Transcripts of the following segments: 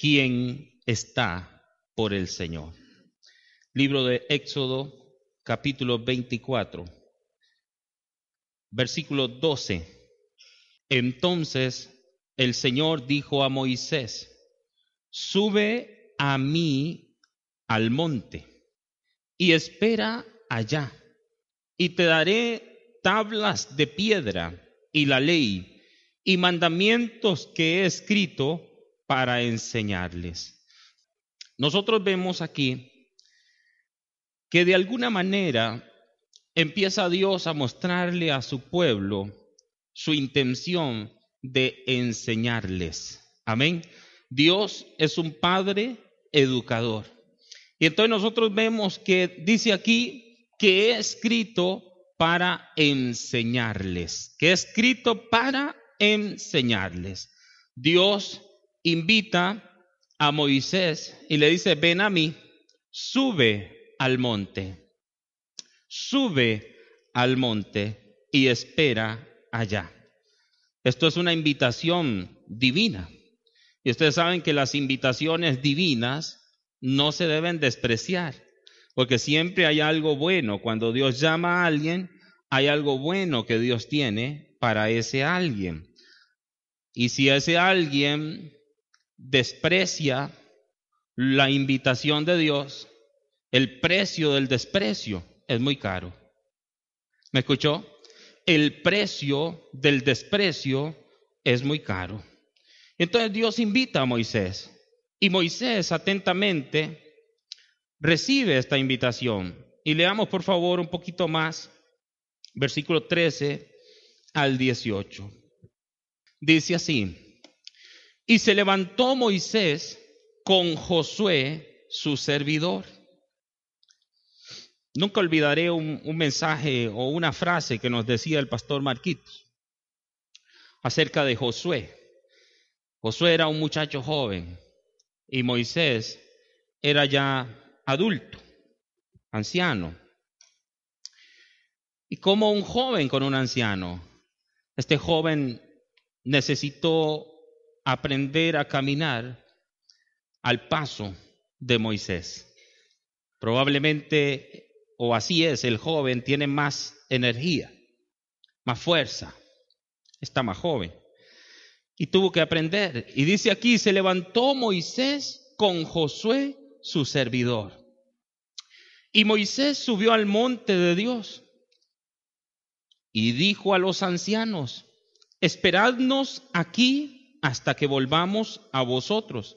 ¿Quién está por el Señor? Libro de Éxodo, capítulo 24, versículo 12. Entonces el Señor dijo a Moisés, sube a mí al monte y espera allá, y te daré tablas de piedra y la ley y mandamientos que he escrito para enseñarles. Nosotros vemos aquí que de alguna manera empieza Dios a mostrarle a su pueblo su intención de enseñarles. Amén. Dios es un padre educador. Y entonces nosotros vemos que dice aquí que he escrito para enseñarles, que he escrito para enseñarles. Dios invita a Moisés y le dice, ven a mí, sube al monte, sube al monte y espera allá. Esto es una invitación divina. Y ustedes saben que las invitaciones divinas no se deben despreciar, porque siempre hay algo bueno. Cuando Dios llama a alguien, hay algo bueno que Dios tiene para ese alguien. Y si ese alguien desprecia la invitación de Dios, el precio del desprecio es muy caro. ¿Me escuchó? el precio del desprecio es muy caro. Entonces Dios invita a Moisés y Moisés atentamente recibe esta invitación. Y leamos por favor un poquito más, versículo 13 al 18. Dice así, y se levantó Moisés con Josué, su servidor Nunca olvidaré un, mensaje o una frase que nos decía el pastor Marquitos acerca de Josué. Josué era un muchacho joven y Moisés era ya adulto, anciano. Y como un joven con un anciano, este joven necesitó aprender a caminar al paso de Moisés. Probablemente o así es, el joven tiene más energía, más fuerza, está más joven. Y tuvo que aprender. Y dice aquí, se levantó Moisés con Josué, su servidor. Y Moisés subió al monte de Dios y dijo a los ancianos, esperadnos aquí hasta que volvamos a vosotros.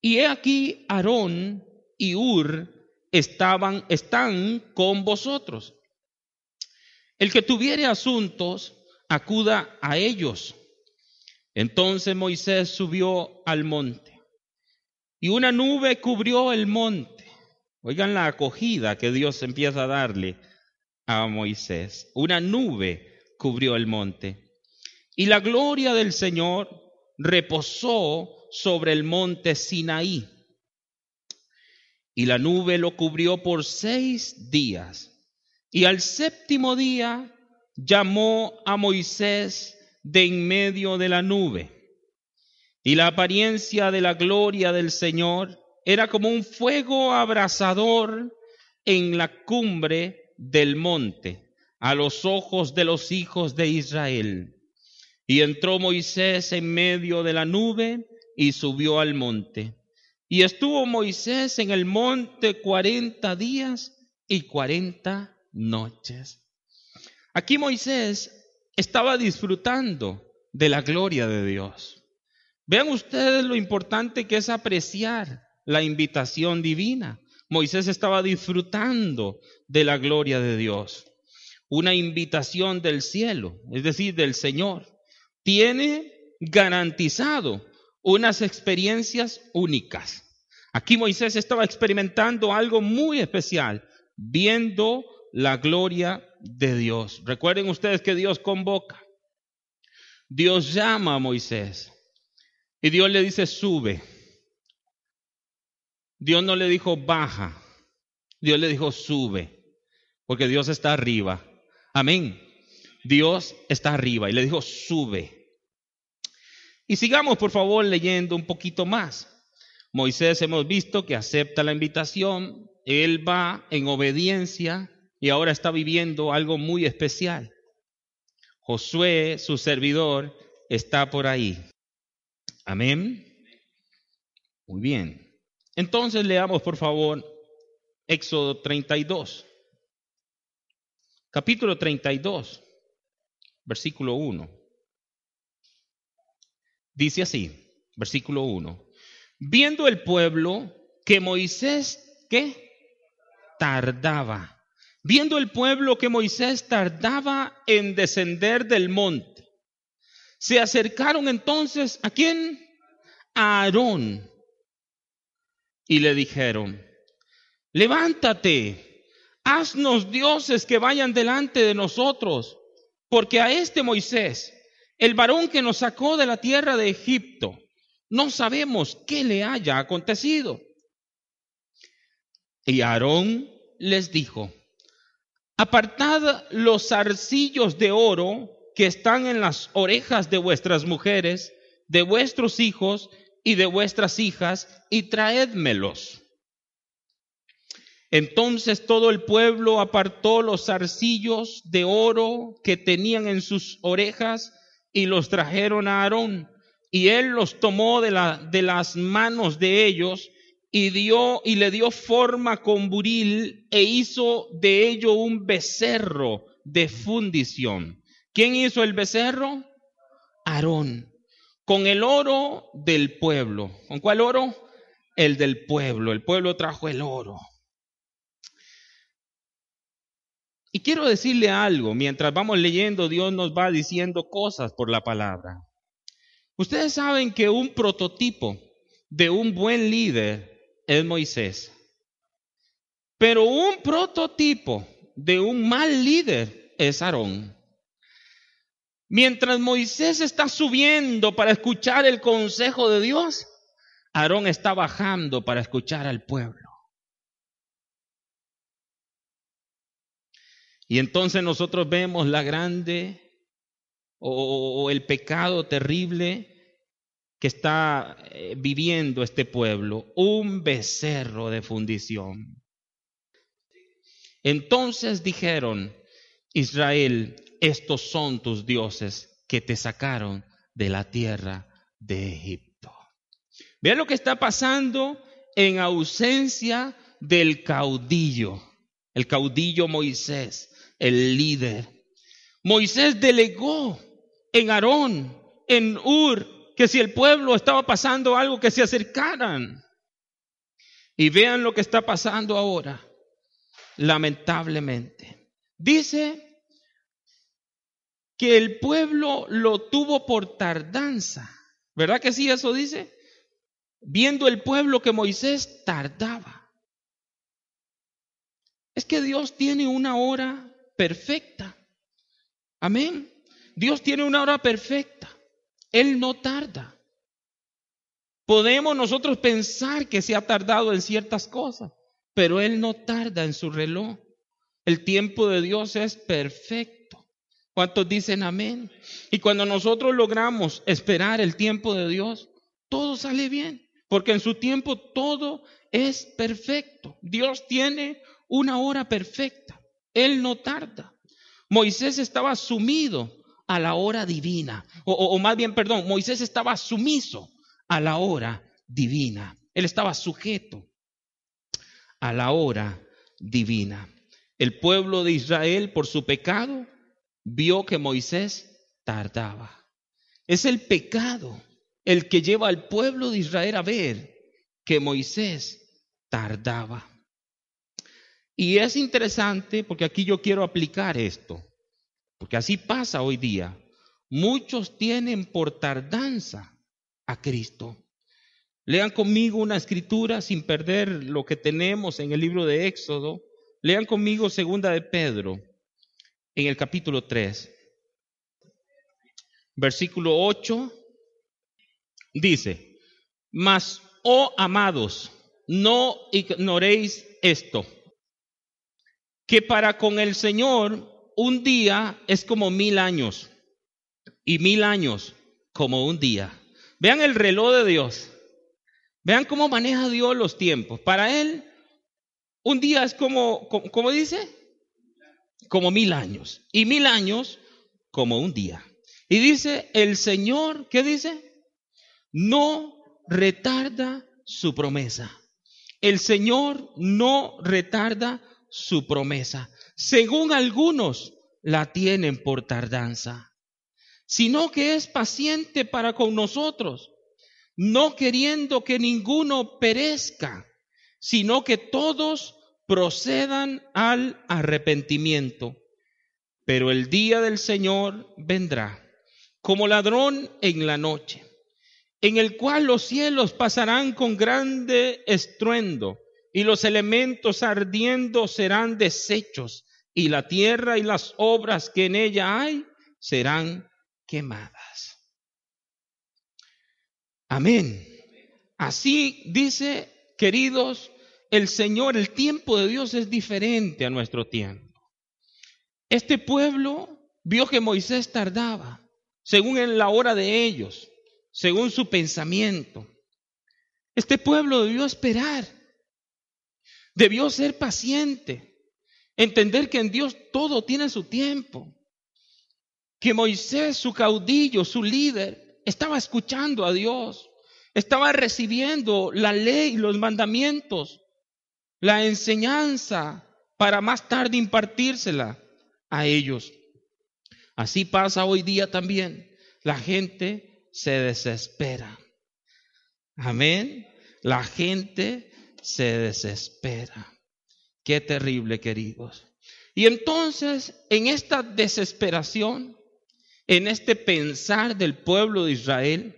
Y he aquí Aarón y Ur estaban, están con vosotros. El que tuviere asuntos, acuda a ellos. Entonces Moisés subió al monte y una nube cubrió el monte. Oigan la acogida que Dios empieza a darle a Moisés. Una nube cubrió el monte y la gloria del Señor reposó sobre el monte Sinaí y la nube lo cubrió por seis días. Y al séptimo día llamó a Moisés de en medio de la nube. Y la apariencia de la gloria del Señor era como un fuego abrasador en la cumbre del monte, a los ojos de los hijos de Israel. Y entró Moisés en medio de la nube y subió al monte. Y estuvo Moisés en el monte cuarenta días y cuarenta noches. Aquí Moisés estaba disfrutando de la gloria de Dios. Vean ustedes lo importante que es apreciar la invitación divina. Moisés estaba disfrutando de la gloria de Dios. Una invitación del cielo, es decir, del Señor. Tiene garantizado unas experiencias únicas. Aquí Moisés estaba experimentando algo muy especial, viendo la gloria de Dios. Recuerden ustedes que Dios convoca. Dios llama a Moisés y Dios le dice, sube. Dios no le dijo, baja. Dios le dijo, sube, porque Dios está arriba. Amén. Dios está arriba y le dijo, sube. Y sigamos, por favor, leyendo un poquito más. Moisés hemos visto que acepta la invitación, él va en obediencia y ahora está viviendo algo muy especial. Josué, su servidor, está por ahí. Amén. Muy bien. Entonces leamos, por favor, Éxodo 32. Capítulo 32, versículo 1. Dice así, versículo 1. Viendo el pueblo que Moisés, ¿qué? Tardaba. Viendo el pueblo que Moisés tardaba en descender del monte. Se acercaron entonces a quién? A Aarón. Y le dijeron, levántate, haznos dioses que vayan delante de nosotros, porque a este Moisés, el varón que nos sacó de la tierra de Egipto, no sabemos qué le haya acontecido. Y Aarón les dijo, apartad los zarcillos de oro que están en las orejas de vuestras mujeres, de vuestros hijos y de vuestras hijas, y traédmelos. Entonces todo el pueblo apartó los zarcillos de oro que tenían en sus orejas y los trajeron a Aarón y él los tomó de, la, de las manos de ellos y dio y le dio forma con buril e hizo de ello un becerro de fundición. ¿Quién hizo el becerro? Aarón. Con el oro del pueblo. ¿Con cuál oro? El del pueblo. El pueblo trajo el oro. Y quiero decirle algo, mientras vamos leyendo, Dios nos va diciendo cosas por la palabra. Ustedes saben que un prototipo de un buen líder es Moisés. Pero un prototipo de un mal líder es Aarón. Mientras Moisés está subiendo para escuchar el consejo de Dios, Aarón está bajando para escuchar al pueblo. Y entonces nosotros vemos la grande o, el pecado terrible que está eh, viviendo este pueblo, un becerro de fundición. Entonces dijeron, Israel, estos son tus dioses que te sacaron de la tierra de Egipto. Vean lo que está pasando en ausencia del caudillo, el caudillo Moisés, el líder. Moisés delegó en Aarón, en Ur, que si el pueblo estaba pasando algo, que se acercaran. Y vean lo que está pasando ahora, lamentablemente. Dice que el pueblo lo tuvo por tardanza. ¿Verdad que sí eso dice? Viendo el pueblo que Moisés tardaba. Es que Dios tiene una hora perfecta. Amén. Dios tiene una hora perfecta. Él no tarda. Podemos nosotros pensar que se ha tardado en ciertas cosas, pero Él no tarda en su reloj. El tiempo de Dios es perfecto. ¿Cuántos dicen amén? Y cuando nosotros logramos esperar el tiempo de Dios, todo sale bien, porque en su tiempo todo es perfecto. Dios tiene una hora perfecta. Él no tarda. Moisés estaba sumido a la hora divina. O, más bien, perdón, Moisés estaba sumiso a la hora divina. Él estaba sujeto a la hora divina. El pueblo de Israel, por su pecado, vio que Moisés tardaba. Es el pecado el que lleva al pueblo de Israel a ver que Moisés tardaba. Y es interesante porque aquí yo quiero aplicar esto. Porque así pasa hoy día. Muchos tienen por tardanza a Cristo. Lean conmigo una escritura sin perder lo que tenemos en el libro de Éxodo. Lean conmigo segunda de Pedro en el capítulo 3. Versículo 8 dice, mas, oh amados, no ignoréis esto, que para con el Señor un día es como mil años y mil años como un día. Vean el reloj de Dios. Vean cómo maneja Dios los tiempos. Para Él, un día es como, como, dice, como mil años. Y mil años como un día. Y dice, el Señor, ¿qué dice? No retarda su promesa. El Señor no retarda su promesa. Según algunos la tienen por tardanza, sino que es paciente para con nosotros, no queriendo que ninguno perezca, sino que todos procedan al arrepentimiento. Pero el día del Señor vendrá como ladrón en la noche, en el cual los cielos pasarán con grande estruendo y los elementos ardiendo serán deshechos y la tierra y las obras que en ella hay serán quemadas. Amén. Así dice, queridos, el Señor, el tiempo de Dios es diferente a nuestro tiempo. Este pueblo vio que Moisés tardaba, según en la hora de ellos, según su pensamiento. Este pueblo debió esperar, debió ser paciente, entender que en Dios todo tiene su tiempo, que Moisés, su caudillo, su líder, estaba escuchando a Dios, estaba recibiendo la ley, los mandamientos, la enseñanza para más tarde impartírsela a ellos. Así pasa hoy día también. La gente se desespera. Amén. La gente se desespera. Qué terrible, queridos. Y entonces, en esta desesperación, en este pensar del pueblo de Israel,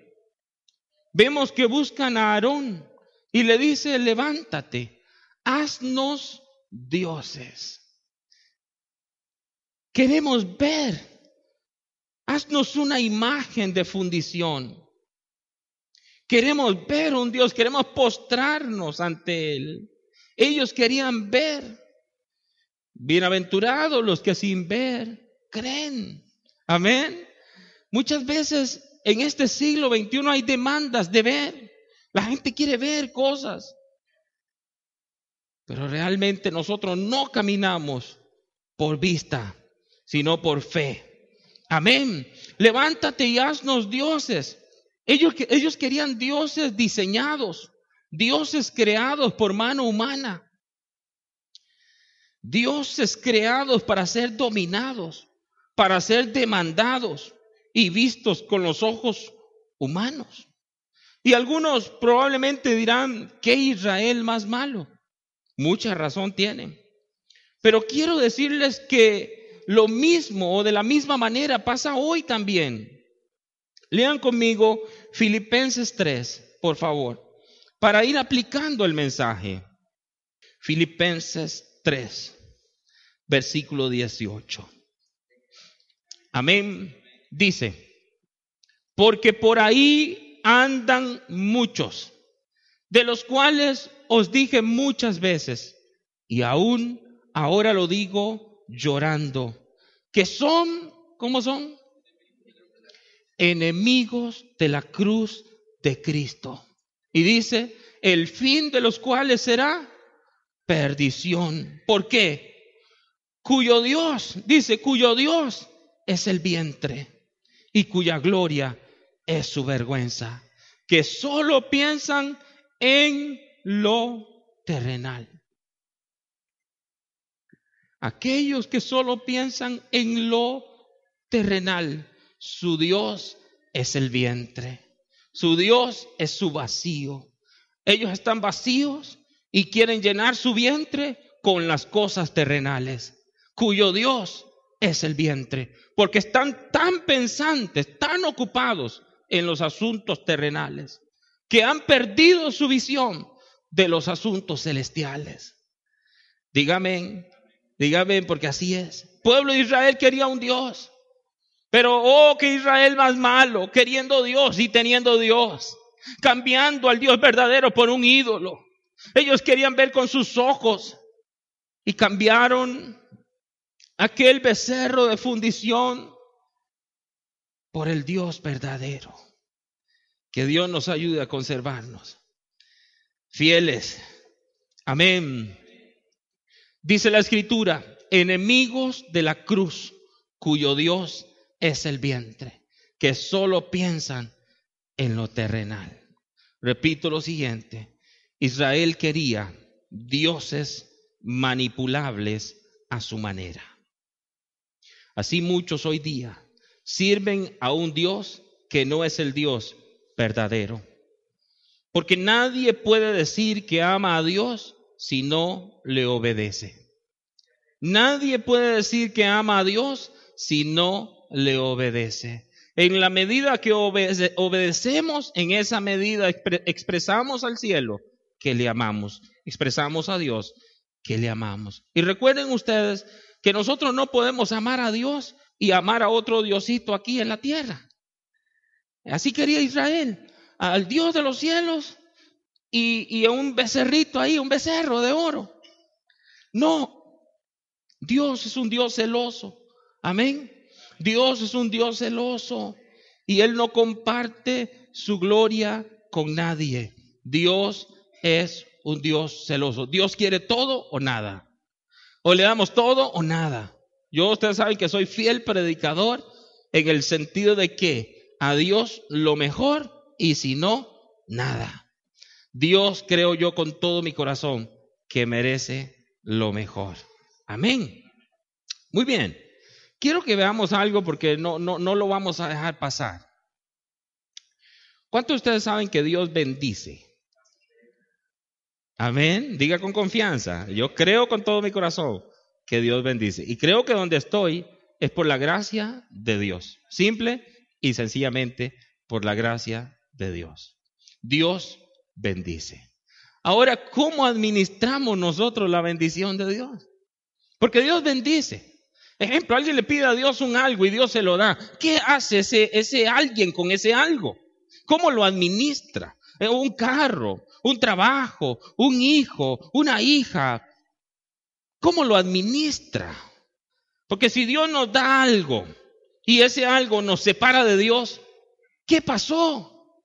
vemos que buscan a Aarón y le dice, levántate, haznos dioses. Queremos ver, haznos una imagen de fundición. Queremos ver un Dios, queremos postrarnos ante Él. Ellos querían ver. Bienaventurados los que sin ver creen. Amén. Muchas veces en este siglo XXI hay demandas de ver. La gente quiere ver cosas. Pero realmente nosotros no caminamos por vista, sino por fe. Amén. Levántate y haznos dioses. Ellos, ellos querían dioses diseñados, dioses creados por mano humana, dioses creados para ser dominados, para ser demandados y vistos con los ojos humanos. Y algunos probablemente dirán, ¿qué Israel más malo? Mucha razón tienen. Pero quiero decirles que lo mismo o de la misma manera pasa hoy también. Lean conmigo Filipenses 3, por favor, para ir aplicando el mensaje. Filipenses 3, versículo 18. Amén. Dice, porque por ahí andan muchos, de los cuales os dije muchas veces, y aún ahora lo digo llorando, que son, ¿cómo son? Enemigos de la cruz de Cristo. Y dice, el fin de los cuales será perdición. ¿Por qué? Cuyo Dios, dice, cuyo Dios es el vientre y cuya gloria es su vergüenza, que solo piensan en lo terrenal. Aquellos que solo piensan en lo terrenal, su Dios es el vientre, su Dios es su vacío. Ellos están vacíos y quieren llenar su vientre con las cosas terrenales, cuyo Dios es el vientre, porque están tan pensantes, tan ocupados en los asuntos terrenales, que han perdido su visión de los asuntos celestiales. Dígame, dígame, porque así es. pueblo de Israel quería un Dios, pero oh, que Israel más malo, queriendo Dios y teniendo Dios, cambiando al Dios verdadero por un ídolo. Ellos querían ver con sus ojos y cambiaron aquel becerro de fundición por el Dios verdadero. Que Dios nos ayude a conservarnos. Fieles. Amén. Dice la escritura, enemigos de la cruz, cuyo Dios es el vientre, que solo piensan en lo terrenal. Repito lo siguiente, Israel quería dioses manipulables a su manera. Así muchos hoy día sirven a un Dios que no es el Dios verdadero. Porque nadie puede decir que ama a Dios si no le obedece. Nadie puede decir que ama a Dios si no le obedece. En la medida que obedecemos, en esa medida expresamos al cielo que le amamos, expresamos a Dios que le amamos. Y recuerden ustedes que nosotros no podemos amar a Dios y amar a otro Diosito aquí en la tierra. Así quería Israel, al Dios de los cielos y, y a un becerrito ahí, un becerro de oro. No, Dios es un Dios celoso. Amén. Dios es un Dios celoso y Él no comparte su gloria con nadie. Dios es un Dios celoso. Dios quiere todo o nada. O le damos todo o nada. Yo, ustedes saben que soy fiel predicador en el sentido de que a Dios lo mejor y si no, nada. Dios creo yo con todo mi corazón que merece lo mejor. Amén. Muy bien. Quiero que veamos algo porque no, no, no lo vamos a dejar pasar. ¿Cuántos de ustedes saben que Dios bendice? Amén. Diga con confianza. Yo creo con todo mi corazón que Dios bendice. Y creo que donde estoy es por la gracia de Dios. Simple y sencillamente por la gracia de Dios. Dios bendice. Ahora, ¿cómo administramos nosotros la bendición de Dios? Porque Dios bendice. Ejemplo, alguien le pide a Dios un algo y Dios se lo da. ¿Qué hace ese, ese alguien con ese algo? ¿Cómo lo administra? Eh, un carro, un trabajo, un hijo, una hija. ¿Cómo lo administra? Porque si Dios nos da algo y ese algo nos separa de Dios, ¿qué pasó?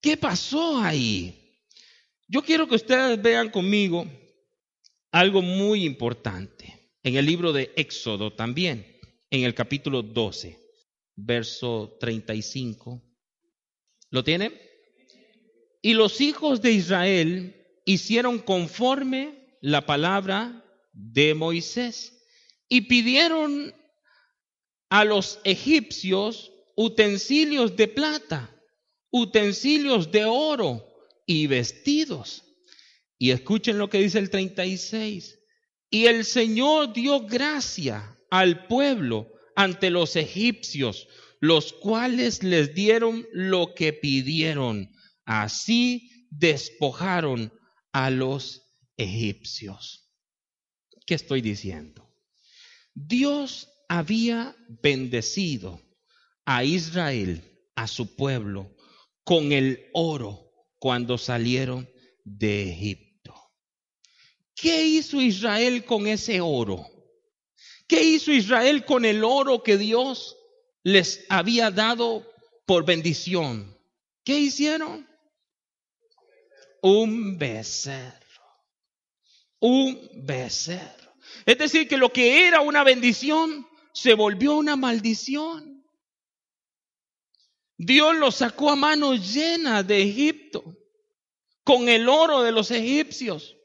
¿Qué pasó ahí? Yo quiero que ustedes vean conmigo algo muy importante en el libro de Éxodo también, en el capítulo 12, verso 35. ¿Lo tiene? Y los hijos de Israel hicieron conforme la palabra de Moisés y pidieron a los egipcios utensilios de plata, utensilios de oro y vestidos. Y escuchen lo que dice el 36. Y el Señor dio gracia al pueblo ante los egipcios, los cuales les dieron lo que pidieron Así despojaron a los egipcios. ¿Qué estoy diciendo? Dios había bendecido a Israel, a su pueblo, con el oro cuando salieron de Egipto. ¿Qué hizo Israel con ese oro? ¿Qué hizo Israel con el oro que Dios les había dado por bendición? ¿Qué hicieron? un becerro. Un becerro. Es decir, que lo que era una bendición se volvió una maldición. Dios lo sacó a mano llena de Egipto con el oro de los egipcios.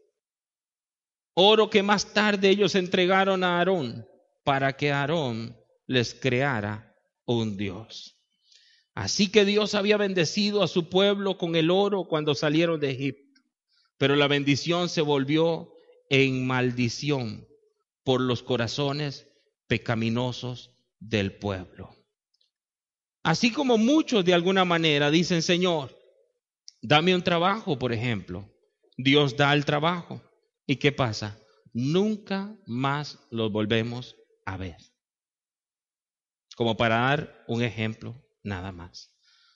Oro que más tarde ellos entregaron a Aarón para que Aarón les creara un Dios. Así que Dios había bendecido a su pueblo con el oro cuando salieron de Egipto, pero la bendición se volvió en maldición por los corazones pecaminosos del pueblo. Así como muchos de alguna manera dicen, Señor, dame un trabajo, por ejemplo. Dios da el trabajo. ¿Y qué pasa? Nunca más los volvemos a ver. Como para dar un ejemplo, nada más.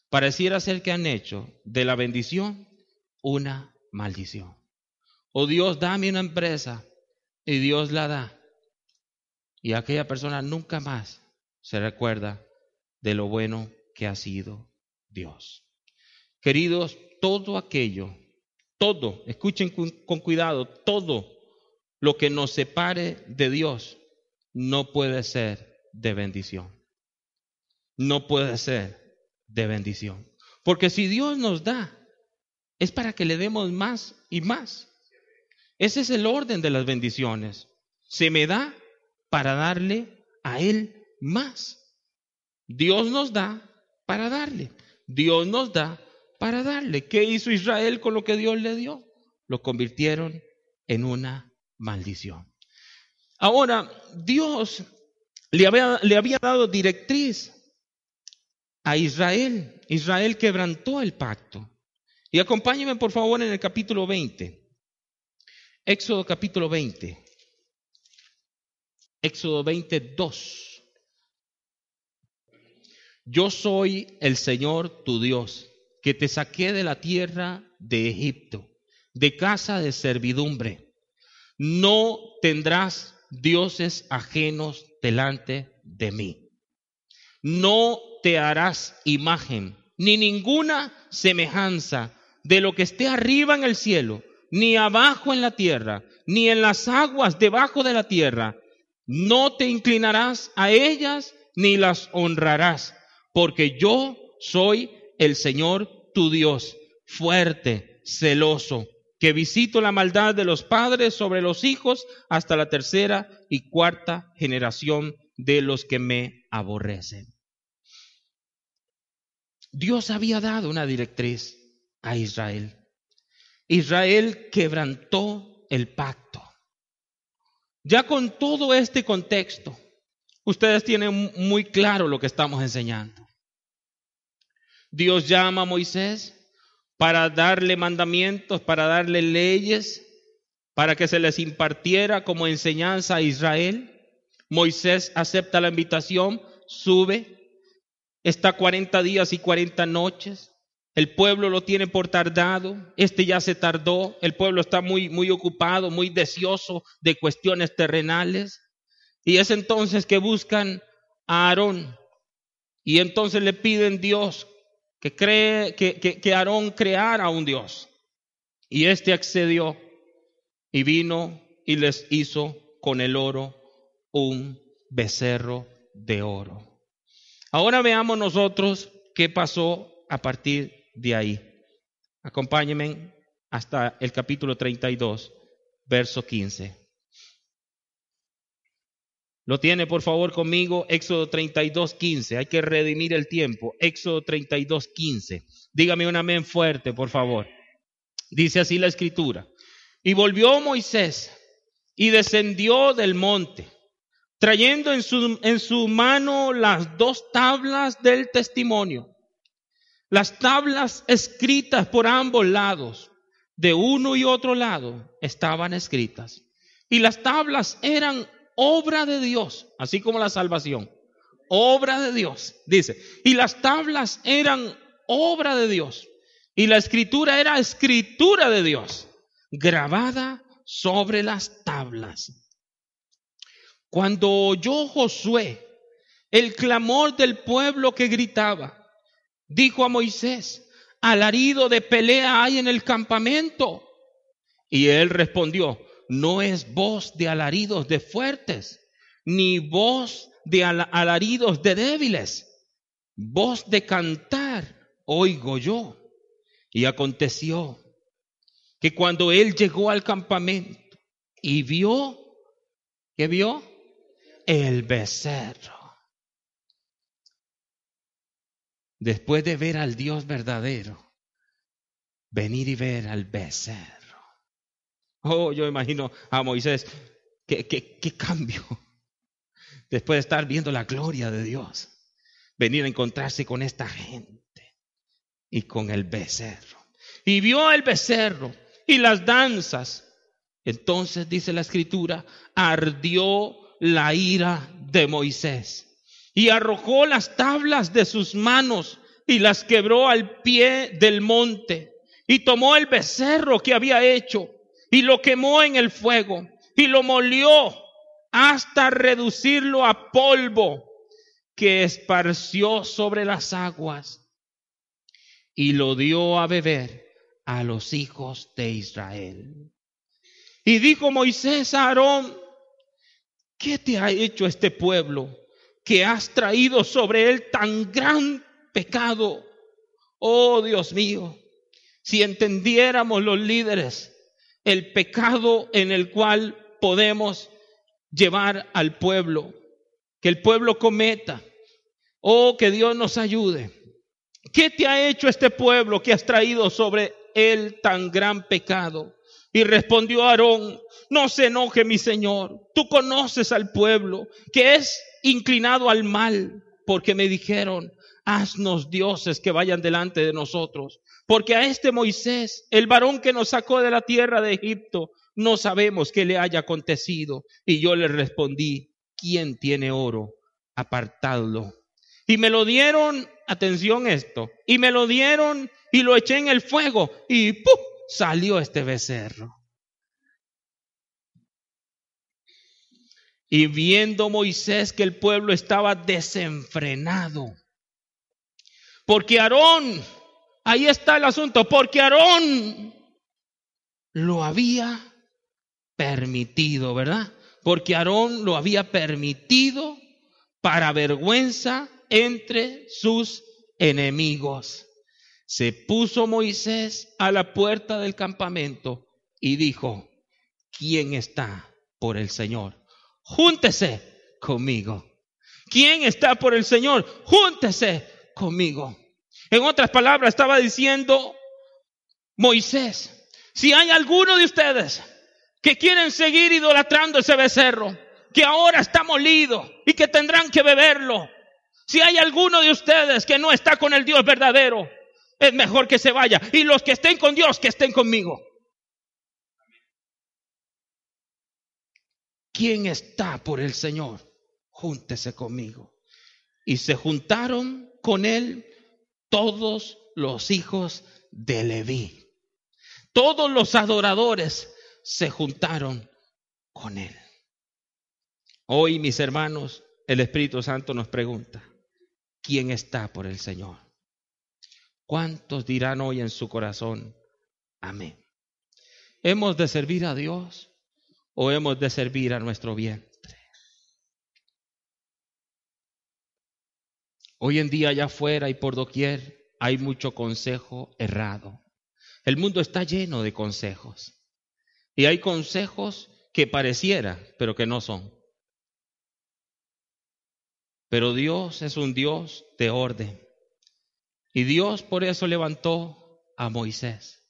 Pareciera ser que han hecho de la bendición una maldición. O Dios dame una empresa y Dios la da. Y aquella persona nunca más se recuerda de lo bueno que ha sido Dios. Queridos, todo aquello, todo, escuchen con, cuidado, todo lo que nos separe de Dios no puede ser de bendición. No puede ser de bendición. Porque si Dios nos da, es para que le demos más y más. Ese es el orden de las bendiciones. Se me da para darle a Él más. Dios nos da para darle. Dios nos da para darle. ¿Qué hizo Israel con lo que Dios le dio? Lo convirtieron en una maldición. Ahora, Dios le había, le había dado directriz a Israel. Israel quebrantó el pacto. Y acompáñenme por favor en el capítulo 20. Éxodo capítulo 20. Éxodo 22. Yo soy el Señor tu Dios, que te saqué de la tierra de Egipto, de casa de servidumbre. No tendrás dioses ajenos delante de mí. No te harás imagen, ni ninguna semejanza de lo que esté arriba en el cielo, ni abajo en la tierra, ni en las aguas debajo de la tierra. No te inclinarás a ellas, ni las honrarás, porque yo soy el Señor tu Dios, fuerte, celoso, que visito la maldad de los padres sobre los hijos hasta la tercera y cuarta generación de los que me aborrecen. Dios había dado una directriz a Israel. Israel quebrantó el pacto. Ya con todo este contexto, ustedes tienen muy claro lo que estamos enseñando. Dios llama a Moisés para darle mandamientos, para darle leyes, para que se les impartiera como enseñanza a Israel. Moisés acepta la invitación, sube, está 40 días y 40 noches. El pueblo lo tiene por tardado, este ya se tardó, el pueblo está muy, muy ocupado, muy deseoso de cuestiones terrenales. Y es entonces que buscan a Aarón. Y entonces le piden Dios que, cree, que, que, que Aarón creara un Dios. Y este accedió y vino y les hizo con el oro un becerro de oro. Ahora veamos nosotros qué pasó a partir de ahí. Acompáñenme hasta el capítulo 32, verso 15. Lo tiene por favor conmigo, Éxodo 32, 15. Hay que redimir el tiempo. Éxodo 32, 15. Dígame un amén fuerte, por favor. Dice así la escritura. Y volvió Moisés y descendió del monte, trayendo en su, en su mano las dos tablas del testimonio las tablas escritas por ambos lados, de uno y otro lado, estaban escritas. Y las tablas eran obra de Dios, así como la salvación. Obra de Dios, dice. Y las tablas eran obra de Dios. Y la escritura era escritura de Dios, grabada sobre las tablas. Cuando oyó Josué el clamor del pueblo que gritaba, dijo a Moisés, alarido de pelea hay en el campamento. Y él respondió, no es voz de alaridos de fuertes, ni voz de alaridos de débiles, voz de cantar oigo yo. Y aconteció que cuando él llegó al campamento y vio, ¿qué vio? El becerro después de ver al Dios verdadero, venir y ver al becerro. Oh, yo imagino a Moisés, qué, qué, qué cambio, después de estar viendo la gloria de Dios, venir a encontrarse con esta gente y con el becerro. Y vio el becerro y las danzas. Entonces dice la escritura, ardió la ira de Moisés y arrojó las tablas de sus manos y las quebró al pie del monte y tomó el becerro que había hecho y lo quemó en el fuego y lo molió hasta reducirlo a polvo que esparció sobre las aguas y lo dio a beber a los hijos de Israel. Y dijo Moisés a Aarón, ¿qué te ha hecho este pueblo que has traído sobre él tan gran pecado? Oh Dios mío, si entendiéramos los líderes el pecado en el cual podemos llevar al pueblo, que el pueblo cometa. Oh, que Dios nos ayude. ¿Qué te ha hecho este pueblo que has traído sobre él tan gran pecado? Y respondió Aarón, no se enoje mi Señor, tú conoces al pueblo que es inclinado al mal, porque me dijeron, haznos dioses que vayan delante de nosotros. Porque a este Moisés, el varón que nos sacó de la tierra de Egipto, no sabemos qué le haya acontecido. Y yo le respondí, ¿quién tiene oro? Apartadlo. Y me lo dieron, atención esto, y me lo dieron y lo eché en el fuego y ¡pum! salió este becerro. Y viendo Moisés que el pueblo estaba desenfrenado, porque Aarón, ahí está el asunto, porque Aarón lo había permitido, ¿verdad? Porque Aarón lo había permitido para vergüenza entre sus enemigos. Se puso Moisés a la puerta del campamento y dijo, ¿quién está por el Señor? Júntese conmigo. ¿Quién está por el Señor? Júntese conmigo. En otras palabras, estaba diciendo Moisés, si hay alguno de ustedes que quieren seguir idolatrando ese becerro, que ahora está molido y que tendrán que beberlo, si hay alguno de ustedes que no está con el Dios verdadero, es mejor que se vaya. Y los que estén con Dios, que estén conmigo. ¿Quién está por el Señor? Júntese conmigo. Y se juntaron con él todos los hijos de Leví. Todos los adoradores se juntaron con él. Hoy, mis hermanos, el Espíritu Santo nos pregunta, ¿quién está por el Señor? ¿Cuántos dirán hoy en su corazón, amén? ¿Hemos de servir a Dios o hemos de servir a nuestro vientre? Hoy en día allá afuera y por doquier hay mucho consejo errado. El mundo está lleno de consejos. Y hay consejos que pareciera, pero que no son. Pero Dios es un Dios de orden. Y Dios por eso levantó a Moisés.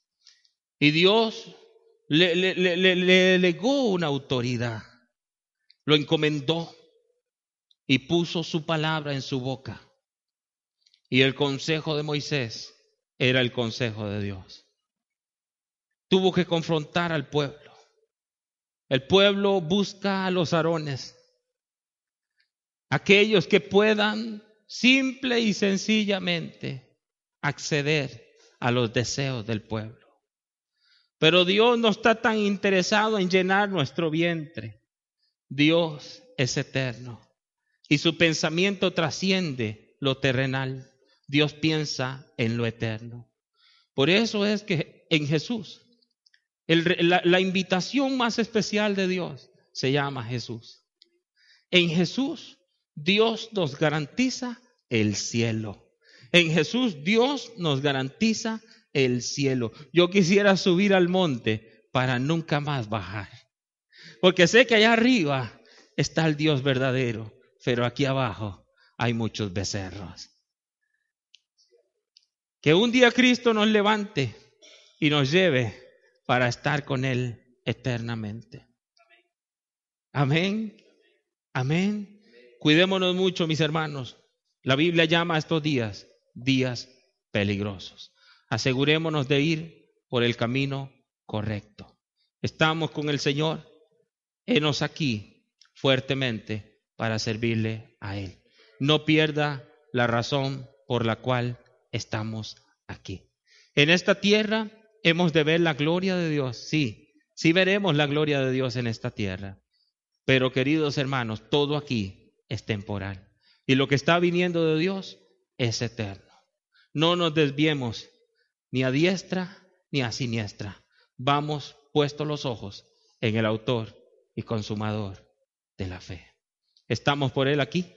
Y Dios le, le, le, legó una autoridad, lo encomendó y puso su palabra en su boca. Y el consejo de Moisés era el consejo de Dios. Tuvo que confrontar al pueblo. El pueblo busca a los arones, aquellos que puedan simple y sencillamente acceder a los deseos del pueblo. Pero Dios no está tan interesado en llenar nuestro vientre. Dios es eterno y su pensamiento trasciende lo terrenal. Dios piensa en lo eterno. Por eso es que en Jesús, la, la invitación más especial de Dios se llama Jesús. En Jesús, Dios nos garantiza el cielo. En Jesús, Dios nos garantiza el cielo. Yo quisiera subir al monte para nunca más bajar. Porque sé que allá arriba está el Dios verdadero, pero aquí abajo hay muchos becerros. Que un día Cristo nos levante y nos lleve para estar con Él eternamente. Amén. Amén. Cuidémonos mucho, mis hermanos. La Biblia llama a estos días días peligrosos. Asegurémonos de ir por el camino correcto. Estamos con el Señor. Enos aquí fuertemente para servirle a Él. No pierda la razón por la cual estamos aquí. En esta tierra hemos de ver la gloria de Dios, sí, sí veremos la gloria de Dios en esta tierra. Pero queridos hermanos, todo aquí es temporal. Y lo que está viniendo de Dios es eterno. No nos desviemos ni a diestra ni a siniestra. Vamos puestos los ojos en el autor y consumador de la fe. ¿Estamos por Él aquí?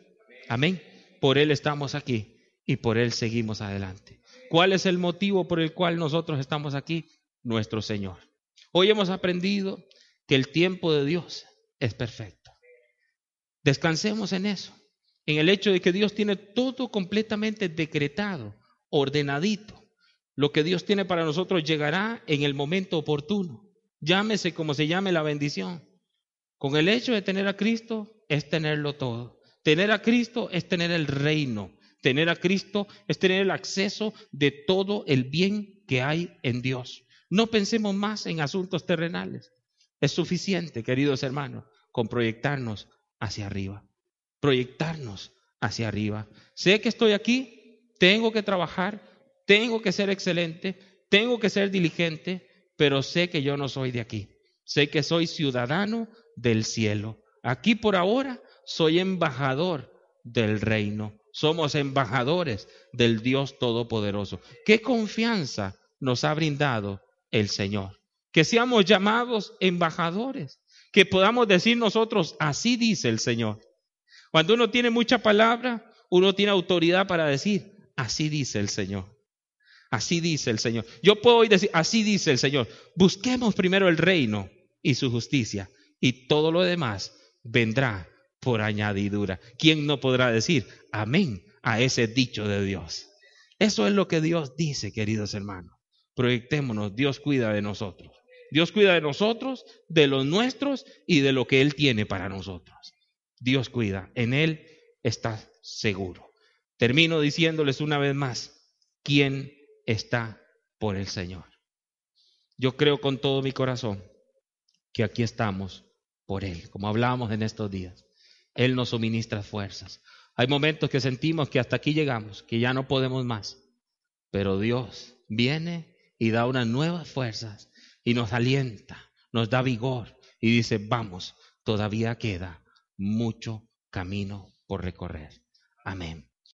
Amén. Por Él estamos aquí y por Él seguimos adelante. ¿Cuál es el motivo por el cual nosotros estamos aquí? Nuestro Señor. Hoy hemos aprendido que el tiempo de Dios es perfecto. Descansemos en eso, en el hecho de que Dios tiene todo completamente decretado, ordenadito. Lo que Dios tiene para nosotros llegará en el momento oportuno. Llámese como se llame la bendición. Con el hecho de tener a Cristo es tenerlo todo. Tener a Cristo es tener el reino. Tener a Cristo es tener el acceso de todo el bien que hay en Dios. No pensemos más en asuntos terrenales. Es suficiente, queridos hermanos, con proyectarnos hacia arriba. Proyectarnos hacia arriba. Sé que estoy aquí, tengo que trabajar, tengo que ser excelente, tengo que ser diligente, pero sé que yo no soy de aquí. Sé que soy ciudadano del cielo. Aquí por ahora soy embajador del reino. Somos embajadores del Dios Todopoderoso. ¿Qué confianza nos ha brindado el Señor? Que seamos llamados embajadores, que podamos decir nosotros, así dice el Señor. Cuando uno tiene mucha palabra, uno tiene autoridad para decir, así dice el Señor. Así dice el Señor. Yo puedo hoy decir, así dice el Señor. Busquemos primero el reino y su justicia y todo lo demás vendrá por añadidura. ¿Quién no podrá decir amén a ese dicho de Dios? Eso es lo que Dios dice, queridos hermanos. Proyectémonos, Dios cuida de nosotros. Dios cuida de nosotros, de los nuestros y de lo que Él tiene para nosotros. Dios cuida, en Él está seguro. Termino diciéndoles una vez más, ¿quién está por el Señor? Yo creo con todo mi corazón que aquí estamos por Él, como hablábamos en estos días. Él nos suministra fuerzas. Hay momentos que sentimos que hasta aquí llegamos, que ya no podemos más, pero Dios viene y da unas nuevas fuerzas y nos alienta, nos da vigor y dice, vamos, todavía queda mucho camino por recorrer. Amén.